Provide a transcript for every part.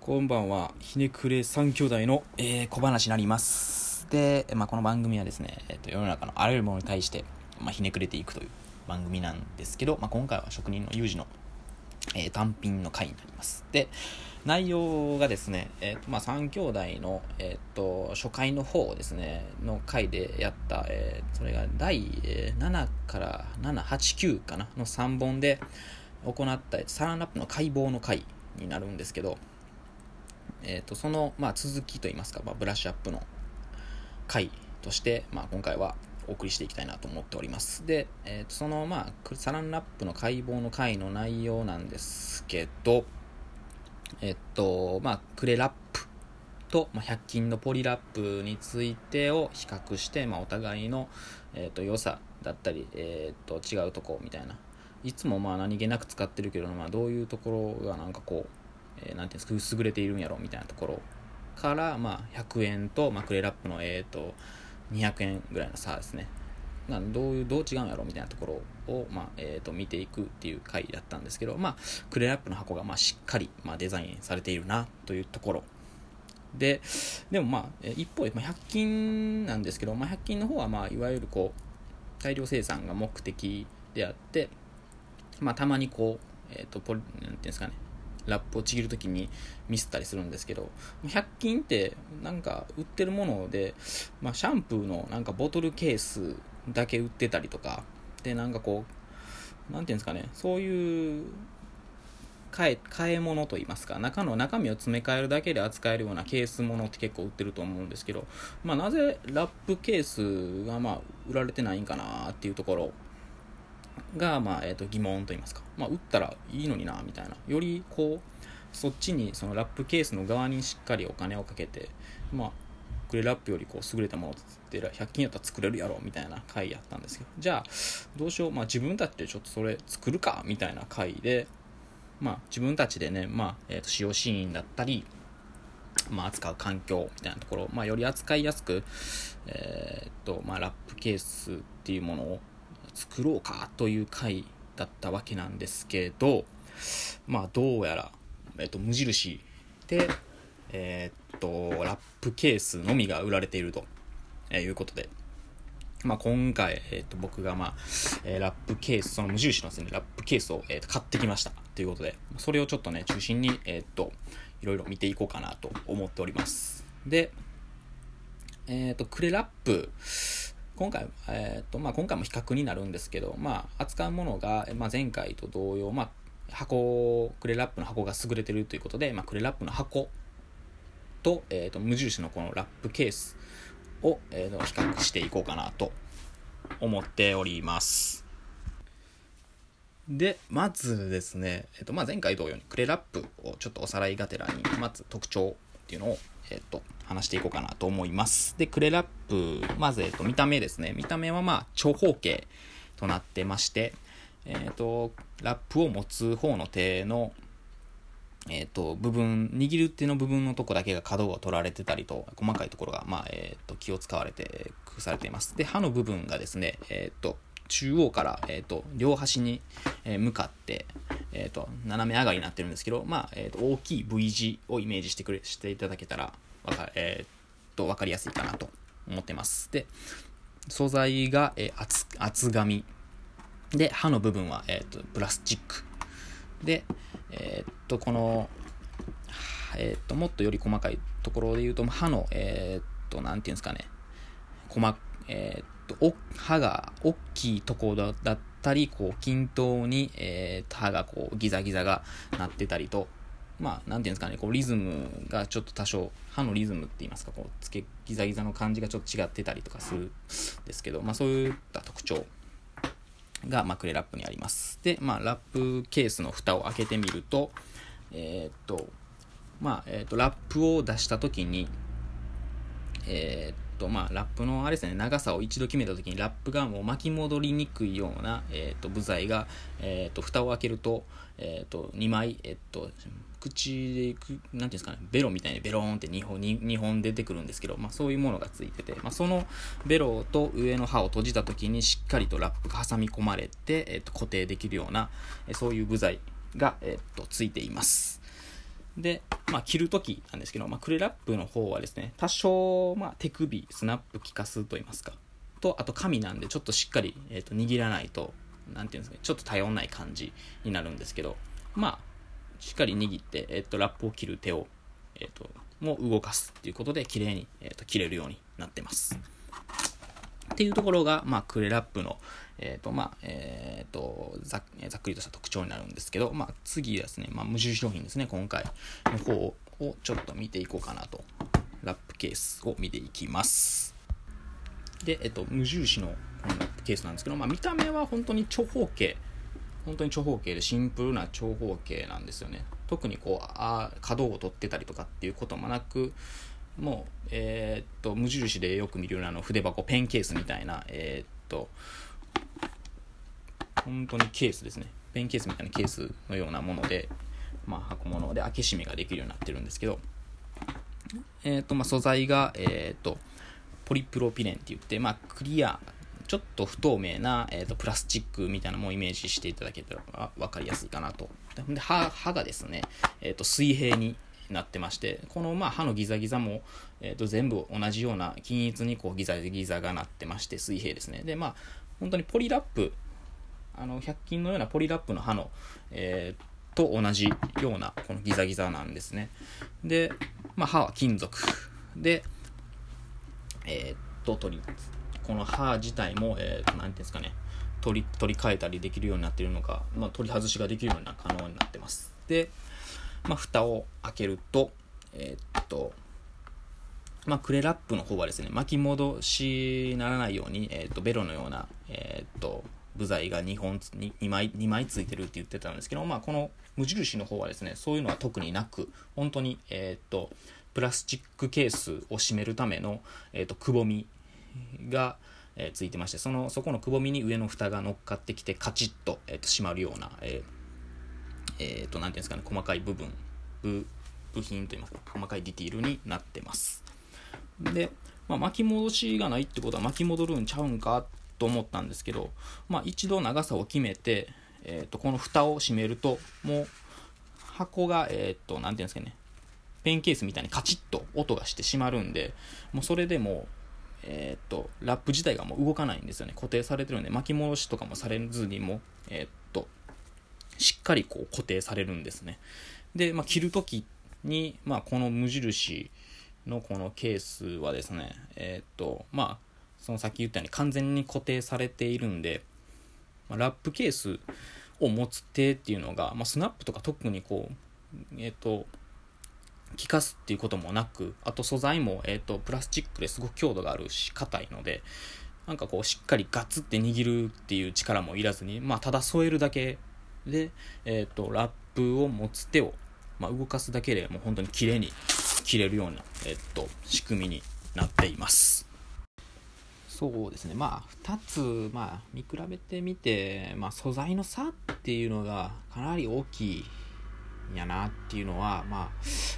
こんばんは、ひねくれ三兄弟の、えー、小話になります。で、まあ、この番組はですね、えっと世の中のあらゆるものに対して、まあ、ひねくれていくという番組なんですけど、まあ、今回は職人の有事の、えー単品の回になります。で、内容がですね、えーとまあ、3兄弟の、えー、と初回の方ですね、の回でやった、えーそれが第えー7から7、8、9かな、の3本で行ったサランラップの解剖の回になるんですけど、えー、とその、まあ、続きといいますか、まあ、ブラッシュアップの回として、まあ、今回はお送りしていきたいなと思っております。で、えー、とその、まあ、サランラップの解剖の回の内容なんですけどえっとまあクレラップと、まあ、100均のポリラップについてを比較して、まあ、お互いの、えっと良さだったり、えっと違うとこみたいな。いつもまあ何気なく使ってるけど、まあ、どういうところがなんかこうえーていうんですか優れているんやろみたいなところから、まあ、100円と、まあ、クレラップの、えー、と200円ぐらいの差ですね。などういうどう違うんやろみたいなところを、まあえー、と見ていくっていう回だったんですけど、まあ、クレラップの箱が、まあ、しっかり、まあ、デザインされているなというところ。ででもまあ一方で、まあ、100均なんですけど、まあ、100均の方は、まあ、いわゆるこう大量生産が目的であって、まあ、たまにこう、えー、とポリなんていうんですかねラップをちぎるときにミスったりするんですけど100均ってなんか売ってるもので、まあ、シャンプーのなんかボトルケースだけ売ってたりとかでなんかこうなんていうんですかねそういう買え買い物といいますか中の中身を詰め替えるだけで扱えるようなケースものって結構売ってると思うんですけど、まあ、なぜラップケースがまあ売られてないんかなっていうところが、まあえー、と疑問といいますか、まあ、売ったらいいのになみたいな。よりこうそっちにそのラップケースの側にしっかりお金をかけてまあクレラップよりこう優れたものを作って100均やったら作れるやろみたいな回やったんですけど。じゃあどうしよう、まあ、自分たちでちょっとそれ作るかみたいな回で、まあ、自分たちでね、まあえー、と使用シーンだったり、まあ、扱う環境みたいなところ、まあ、より扱いやすく、えーっとまあ、ラップケースっていうものを作ろうかという回だったわけなんですけどまあどうやら、えっと、無印でえーっとラップケースのみが売られていると、えいうことで、まあ、今回、えーっと僕が、まあえーラップケースその無印のですねラップケースを、えーっと買ってきましたということで。それをちょっとね中心に、えーっといろいろ見ていこうかなと思っております。でえっとクレラップ今回,、えーとまあ、今回も比較になるんですけど、まあ、扱うものが、まあ、前回と同様、まあ、箱クレラップの箱が優れてるということで、まあ、クレラップの箱と,、えーと無印のこのラップケースを、えーと比較していこうかなと思っております。でまずですね、えーとまあ、前回同様にクレラップをちょっとおさらいがてらにまず特徴っていうのを、えー、と話していこうかなと思います。でクレラップまず、えー、と見た目ですね。見た目はまあ長方形となってましてえー、とラップを持つ方の手のえー、と部分握る手の部分のとこだけが角を取られてたりと細かいところが、まあえー、と気を使われて工夫されています。で刃の部分がですね、えー、と中央から、えー、と両端にえ向かって、えー、と斜め上がりになってるんですけど、まあえー、と大きい V 字をイメージしてくれしていただけたらわか,、えー、と分かりやすいかなと思ってます。で素材が、え厚厚紙。で刃の部分は、えー、とプラスチック。で、えっとこの、えっともっとより細かいところで言うと刃のえっとなんていうんですかね。細えーっとお刃が大きいところだったりこう均等に、えーっと刃がこうギザギザがなってたりとまあ、なんていうんですかね、こうリズムがちょっと多少、刃のリズムって言いますか、こう、つけ、ギザギザの感じがちょっと違ってたりとかするんですけど、まあそういった特徴が、まあ、クレラップにあります。で、まあ、ラップケースの蓋を開けてみると、えーっと、まあ、えーっと、ラップを出したときに、えーっと、まあ、ラップのあれですね、長さを一度決めたときに、ラップがもう巻き戻りにくいような、えっと、部材が、えっと、蓋を開けると、えっと、2枚、えっと、口でいく、なんていうんですかね、ベロみたいにベローンって2本 2, 本出てくるんですけど、まあ、そういうものがついてて、まあ、そのベロと上の歯を閉じた時にしっかりとラップが挟み込まれて、えー、と固定できるような、そういう部材が、えー、とついています。で、まあ、着るときなんですけど、まあ、クレラップの方はですね、多少、まあ、手首、スナップ効かすと言いますか、と、あと紙なんで、ちょっとしっかり、えー、と握らないと、なんていうんですかね、ちょっと頼んない感じになるんですけど、まあ、しっかり握って、えっ、ー、と、ラップを切る手を、えっ、ー、と、も動かすっていうことで、綺麗に、えっ、と、切れるようになってます。っていうところが、まあ、クレラップの、えっ、ー、と、まあ、えっ、ー、とざ、ざっくりとした特徴になるんですけど、まあ、次ですね、まあ、無印商品ですね、今回の方をちょっと見ていこうかなと。ラップケースを見ていきます。で、えっと、無印のこのラップケースなんですけど、まあ、見た目は本当に長方形、本当に長方形でシンプルな長方形なんですよね。特にこう、あ角を取ってたりとかっていうこともなく、もう、えー、っと、無印でよく見るようなあの筆箱、ペンケースみたいな、えー、っと、本当にケースですね。ペンケースみたいなケースのようなもので、まあ、箱物で開け閉めができるようになってるんですけど、えー、っと、まあ、素材が、えっと、ポリプロピレンって言って、まあ、クリア、ちょっと不透明な、えーと、プラスチックみたいなのもイメージしていただけたら分かりやすいかなと。で歯歯がですね、えーと水平になってまして、このまあ歯のギザギザも、えー、と全部同じような均一にこうギザギザがなってまして、水平ですね。で、まあ、本当にポリラップ、あの、100均のようなポリラップの歯の、えー、と同じようなこのギザギザなんですね。で、まあ、歯は金属。で、えー、っと、取り、この歯自体も、えー、ていうんですかね、取り、取り替えたりできるようになっているのか、まあ、取り外しができるような可能になってます。で、まあ、蓋を開けると、えー、っと、まあ、クレラップの方はですね、巻き戻しならないように、えー、っと、ベロのような、えー、っと、部材が2本 2, 2枚、2枚ついてるって言ってたんですけど、まあ、この無印の方はですね、そういうのは特になく、本当に、えっと、プラスチックケースを閉めるための、えっと、くぼみが、えー、ついてまして、その、そこのくぼみに上の蓋が乗っかってきて、カチッと、えー、と閉まるような、えーえっ、ー、と、なんていうんですかね、細かい部分、部、部品といいますか、細かいディティールになってます。で、まあ、巻き戻しがないってことは巻き戻るんちゃうんかと思ったんですけど、まあ、一度長さを決めて、えっ、ー、と、この蓋を閉めると、もう、箱が、えっ、ー、と、なんていうんですかね、ペンケースみたいにカチッと音がしてしまるんで、もうそれでもう、えっ、と、ラップ自体がもう動かないんですよね。固定されてるんで、巻き戻しとかもされずにも、えっ、と、しっかりこう固定されるんですね。で、まあ、着るときに、まあ、この無印のこのケースはですね、えー、っと、まあ、そのさっき言ったように完全に固定されているんで、まあ、ラップケースを持つ手っていうのが、まあ、スナップとか特にこう、えー、っと、効かすっていうこともなく、あと素材も、えー、っと、プラスチックですごく強度があるし、硬いので、なんかこう、しっかりガツって握るっていう力もいらずに、まあ、ただ添えるだけで、えっ、ー、と、ラップを持つ手を、まあ、動かすだけでもう本当に綺麗に切れるような、えっ、ー、と、仕組みになっています。そうですね。まあ、2つ、まあ、見比べてみて、まあ、素材の差っていうのがかなり大きいんやなっていうのは、まあ、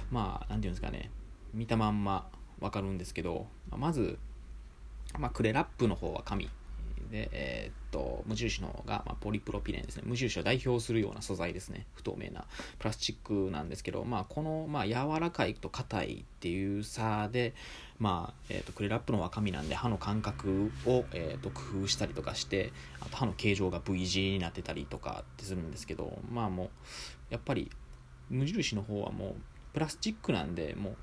まあ、なんていうんですかね、見たまんまわかるんですけど、まず、まあ、クレラップの方は紙で、えー、っと、無印の方が、まあ、ポリプロピレンですね。無印を代表するような素材ですね。不透明なプラスチックなんですけど、まあ、この、まあ、柔らかいと硬いっていう差で、まあ、えー、っと、クレラップのは紙なんで、刃の感覚を、えー、っと、工夫したりとかして、あと刃の形状が V 字になってたりとかってするんですけど、まあもう、やっぱり、無印の方はもう、プラスチックなんで、もう、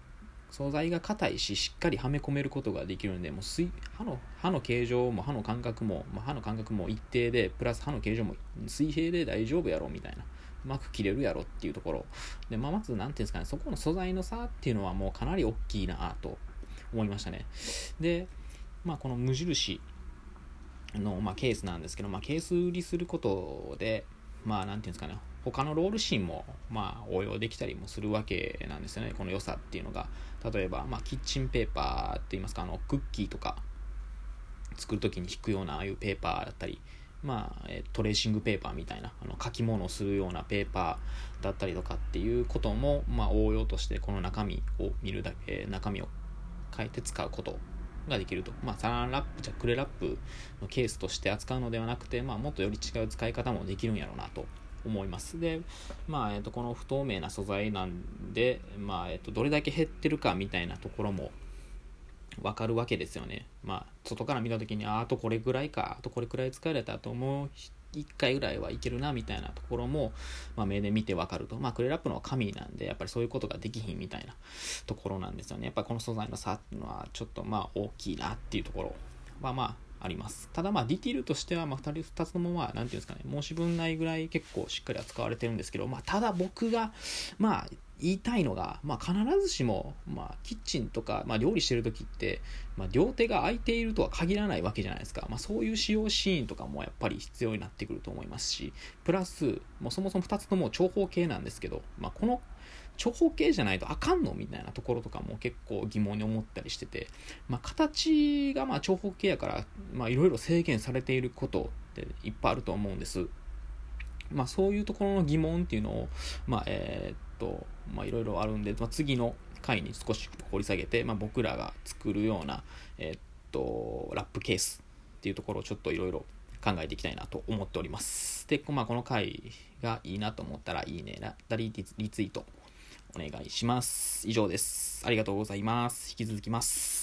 素材が硬いし、しっかりはめ込めることができるんで、もう水刃の刃の形状も刃の感覚も、まあ、刃の感覚も一定で、プラス刃の形状も水平で大丈夫やろみたいな。うまく切れるやろっていうところ。で、まあ、まず、なんていうんですかね、そこの素材の差っていうのはもうかなり大きいなと思いましたね。で、まあ、この無印の、まあ、ケースなんですけど、まあ、ケース売りすることで、まあ、なんていうんですかね、他のロールシーンも、まあ、応用できたりもするわけなんですよね、この良さっていうのが。例えば、まあ、キッチンペーパーって言いますか、あの、クッキーとか作るときに引くような、ああいうペーパーだったり、まあ、トレーシングペーパーみたいな、あの書き物をするようなペーパーだったりとかっていうことも、まあ、応用としてこの中身を見るだけ、中身を変えて使うことができると。まあ、サランラップ、じゃクレラップのケースとして扱うのではなくて、まあ、もっとより違う使い方もできるんやろうなと思いますで、まあえー、とこの不透明な素材なんで、まあえー、とどれだけ減ってるかみたいなところも分かるわけですよね。まあ、外から見た時にああとこれぐらいかあとこれくらい使われたと思う1回ぐらいはいけるなみたいなところも、まあ、目で見てわかると。まあ、クレラップの紙なんで、やっぱりそういうことができひんみたいなところなんですよね。やっぱこの素材の差っていうのは、ちょっとまあ大きいなっていうところはまああります。ただまあディティールとしては、まあ2人、2つともまあ、なんていうんですかね、申し分ないぐらい結構しっかり扱われてるんですけど、まあただ僕が、まあ言いたいのが、まあ、必ずしも、まあ、キッチンとか、まあ、料理してる時って、まあ、両手が空いているとは限らないわけじゃないですか、まあ、そういう使用シーンとかもやっぱり必要になってくると思いますしプラスもうそもそも2つとも長方形なんですけど、まあ、この長方形じゃないとあかんのみたいなところとかも結構疑問に思ったりしてて、まあ、形がまあ長方形やからいろいろ制限されていることっていっぱいあると思うんですまあ、そういうところの疑問っていうのを、ま、え、っと、まあ、いろいろあるんで、まあ、次の回に少し掘り下げて、まあ、僕らが作るような、えー、っと、ラップケースっていうところをちょっといろいろ考えていきたいなと思っております。で、まあ、この回がいいなと思ったら、いいね、だったりリツイートお願いします。以上です。ありがとうございます。引き続きます。